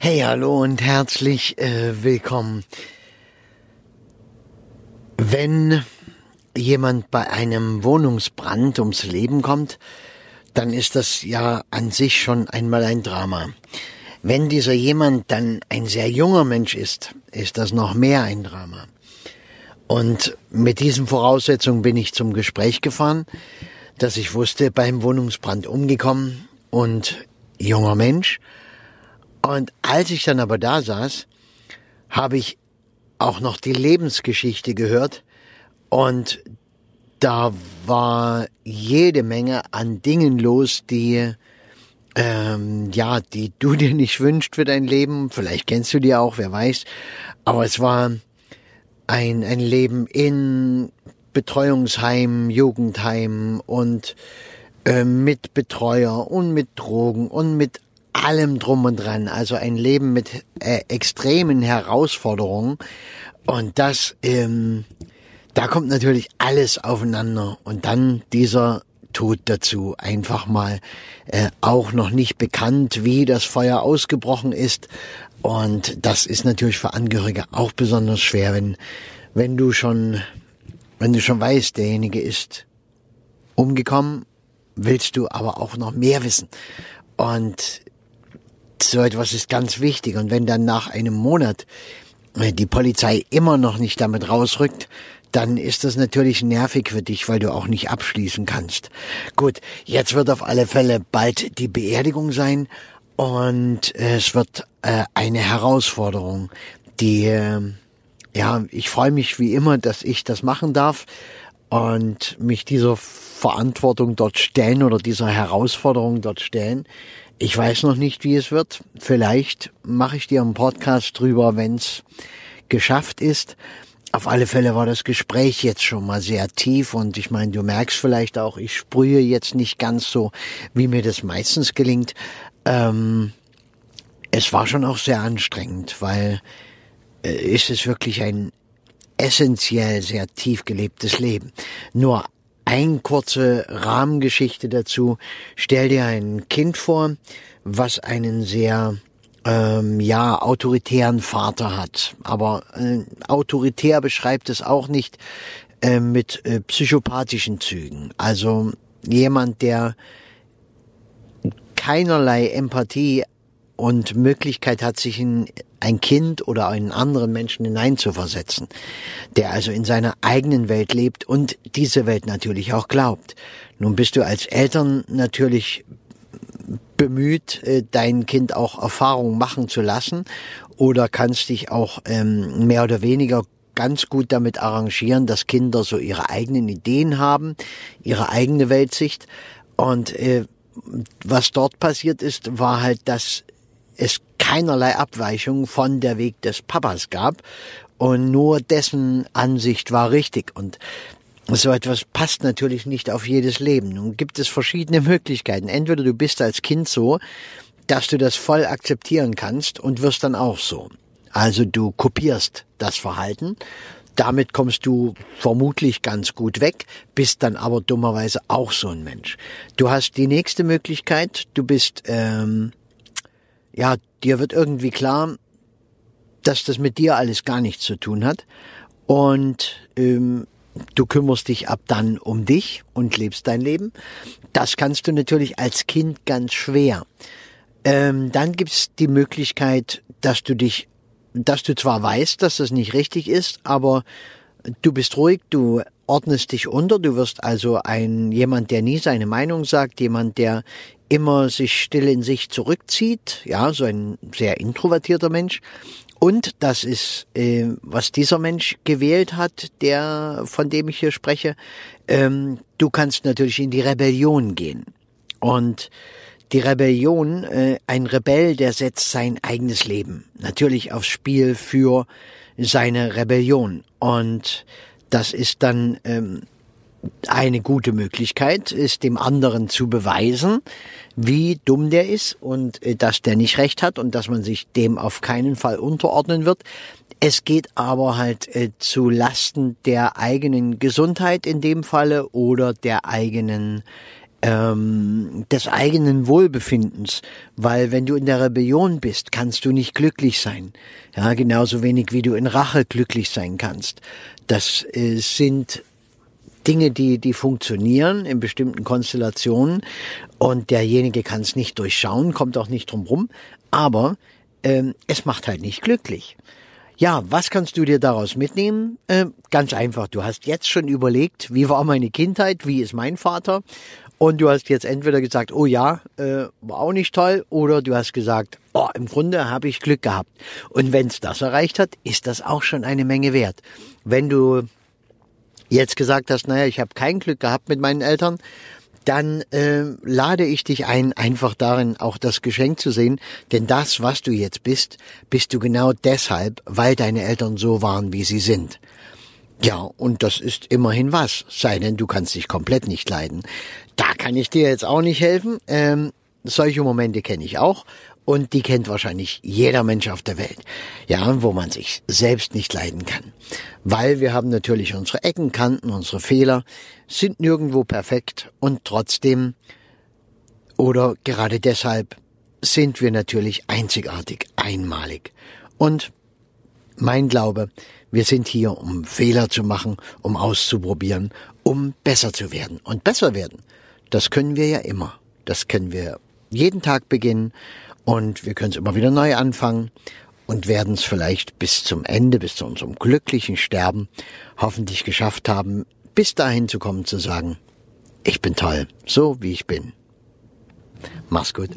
Hey, hallo und herzlich äh, willkommen. Wenn jemand bei einem Wohnungsbrand ums Leben kommt, dann ist das ja an sich schon einmal ein Drama. Wenn dieser jemand dann ein sehr junger Mensch ist, ist das noch mehr ein Drama. Und mit diesen Voraussetzungen bin ich zum Gespräch gefahren, dass ich wusste, beim Wohnungsbrand umgekommen und junger Mensch, und als ich dann aber da saß, habe ich auch noch die Lebensgeschichte gehört und da war jede Menge an Dingen los, die ähm, ja, die du dir nicht wünschst für dein Leben. Vielleicht kennst du die auch, wer weiß. Aber es war ein, ein Leben in Betreuungsheim, Jugendheim und äh, mit Betreuer und mit Drogen und mit allem drum und dran. Also ein Leben mit äh, extremen Herausforderungen. Und das, ähm, da kommt natürlich alles aufeinander. Und dann dieser Tod dazu. Einfach mal äh, auch noch nicht bekannt, wie das Feuer ausgebrochen ist. Und das ist natürlich für Angehörige auch besonders schwer, wenn, wenn du schon, wenn du schon weißt, derjenige ist umgekommen, willst du aber auch noch mehr wissen. Und so etwas ist ganz wichtig. Und wenn dann nach einem Monat äh, die Polizei immer noch nicht damit rausrückt, dann ist das natürlich nervig für dich, weil du auch nicht abschließen kannst. Gut, jetzt wird auf alle Fälle bald die Beerdigung sein und es wird äh, eine Herausforderung, die, äh, ja, ich freue mich wie immer, dass ich das machen darf und mich dieser Verantwortung dort stellen oder dieser Herausforderung dort stellen. Ich weiß noch nicht, wie es wird. Vielleicht mache ich dir einen Podcast drüber, wenn es geschafft ist. Auf alle Fälle war das Gespräch jetzt schon mal sehr tief und ich meine, du merkst vielleicht auch, ich sprühe jetzt nicht ganz so, wie mir das meistens gelingt. Ähm, es war schon auch sehr anstrengend, weil äh, ist es wirklich ein essentiell sehr tief gelebtes Leben. Nur ein kurze Rahmengeschichte dazu. Stell dir ein Kind vor, was einen sehr ähm, ja autoritären Vater hat. Aber äh, autoritär beschreibt es auch nicht äh, mit äh, psychopathischen Zügen. Also jemand, der keinerlei Empathie und Möglichkeit hat, sich in ein Kind oder einen anderen Menschen hineinzuversetzen, der also in seiner eigenen Welt lebt und diese Welt natürlich auch glaubt. Nun bist du als Eltern natürlich bemüht, äh, dein Kind auch Erfahrungen machen zu lassen oder kannst dich auch ähm, mehr oder weniger ganz gut damit arrangieren, dass Kinder so ihre eigenen Ideen haben, ihre eigene Weltsicht und äh, was dort passiert ist, war halt, dass es keinerlei Abweichung von der Weg des Papas gab und nur dessen Ansicht war richtig und so etwas passt natürlich nicht auf jedes Leben. Nun gibt es verschiedene Möglichkeiten. Entweder du bist als Kind so, dass du das voll akzeptieren kannst und wirst dann auch so. Also du kopierst das Verhalten. Damit kommst du vermutlich ganz gut weg, bist dann aber dummerweise auch so ein Mensch. Du hast die nächste Möglichkeit, du bist ähm, ja, dir wird irgendwie klar, dass das mit dir alles gar nichts zu tun hat und ähm, du kümmerst dich ab dann um dich und lebst dein Leben. Das kannst du natürlich als Kind ganz schwer. Ähm, dann gibt's die Möglichkeit, dass du dich, dass du zwar weißt, dass das nicht richtig ist, aber du bist ruhig, du ordnest dich unter, du wirst also ein jemand, der nie seine Meinung sagt, jemand, der immer sich still in sich zurückzieht, ja, so ein sehr introvertierter Mensch. Und das ist, äh, was dieser Mensch gewählt hat, der, von dem ich hier spreche, ähm, du kannst natürlich in die Rebellion gehen. Und die Rebellion, äh, ein Rebell, der setzt sein eigenes Leben natürlich aufs Spiel für seine Rebellion. Und das ist dann ähm, eine gute Möglichkeit, ist dem anderen zu beweisen, wie dumm der ist und äh, dass der nicht recht hat und dass man sich dem auf keinen Fall unterordnen wird. Es geht aber halt äh, zu Lasten der eigenen Gesundheit in dem Falle oder der eigenen ähm, des eigenen Wohlbefindens, weil wenn du in der Rebellion bist, kannst du nicht glücklich sein. Ja, genauso wenig wie du in Rache glücklich sein kannst. Das äh, sind Dinge, die, die funktionieren in bestimmten Konstellationen und derjenige kann es nicht durchschauen, kommt auch nicht drum rum, aber ähm, es macht halt nicht glücklich. Ja, was kannst du dir daraus mitnehmen? Äh, ganz einfach, du hast jetzt schon überlegt, wie war meine Kindheit, wie ist mein Vater und du hast jetzt entweder gesagt, oh ja, äh, war auch nicht toll, oder du hast gesagt, oh, im Grunde habe ich Glück gehabt. Und wenn es das erreicht hat, ist das auch schon eine Menge wert. Wenn du jetzt gesagt hast, naja, ich habe kein Glück gehabt mit meinen Eltern, dann äh, lade ich dich ein, einfach darin auch das Geschenk zu sehen. Denn das, was du jetzt bist, bist du genau deshalb, weil deine Eltern so waren, wie sie sind. Ja, und das ist immerhin was, sei denn du kannst dich komplett nicht leiden. Da kann ich dir jetzt auch nicht helfen. Ähm, solche Momente kenne ich auch und die kennt wahrscheinlich jeder Mensch auf der Welt. Ja, wo man sich selbst nicht leiden kann. Weil wir haben natürlich unsere Ecken, Kanten, unsere Fehler, sind nirgendwo perfekt und trotzdem oder gerade deshalb sind wir natürlich einzigartig, einmalig. Und mein Glaube, wir sind hier, um Fehler zu machen, um auszuprobieren, um besser zu werden. Und besser werden, das können wir ja immer. Das können wir jeden Tag beginnen und wir können es immer wieder neu anfangen und werden es vielleicht bis zum Ende, bis zu unserem glücklichen Sterben hoffentlich geschafft haben, bis dahin zu kommen zu sagen, ich bin toll, so wie ich bin. Mach's gut.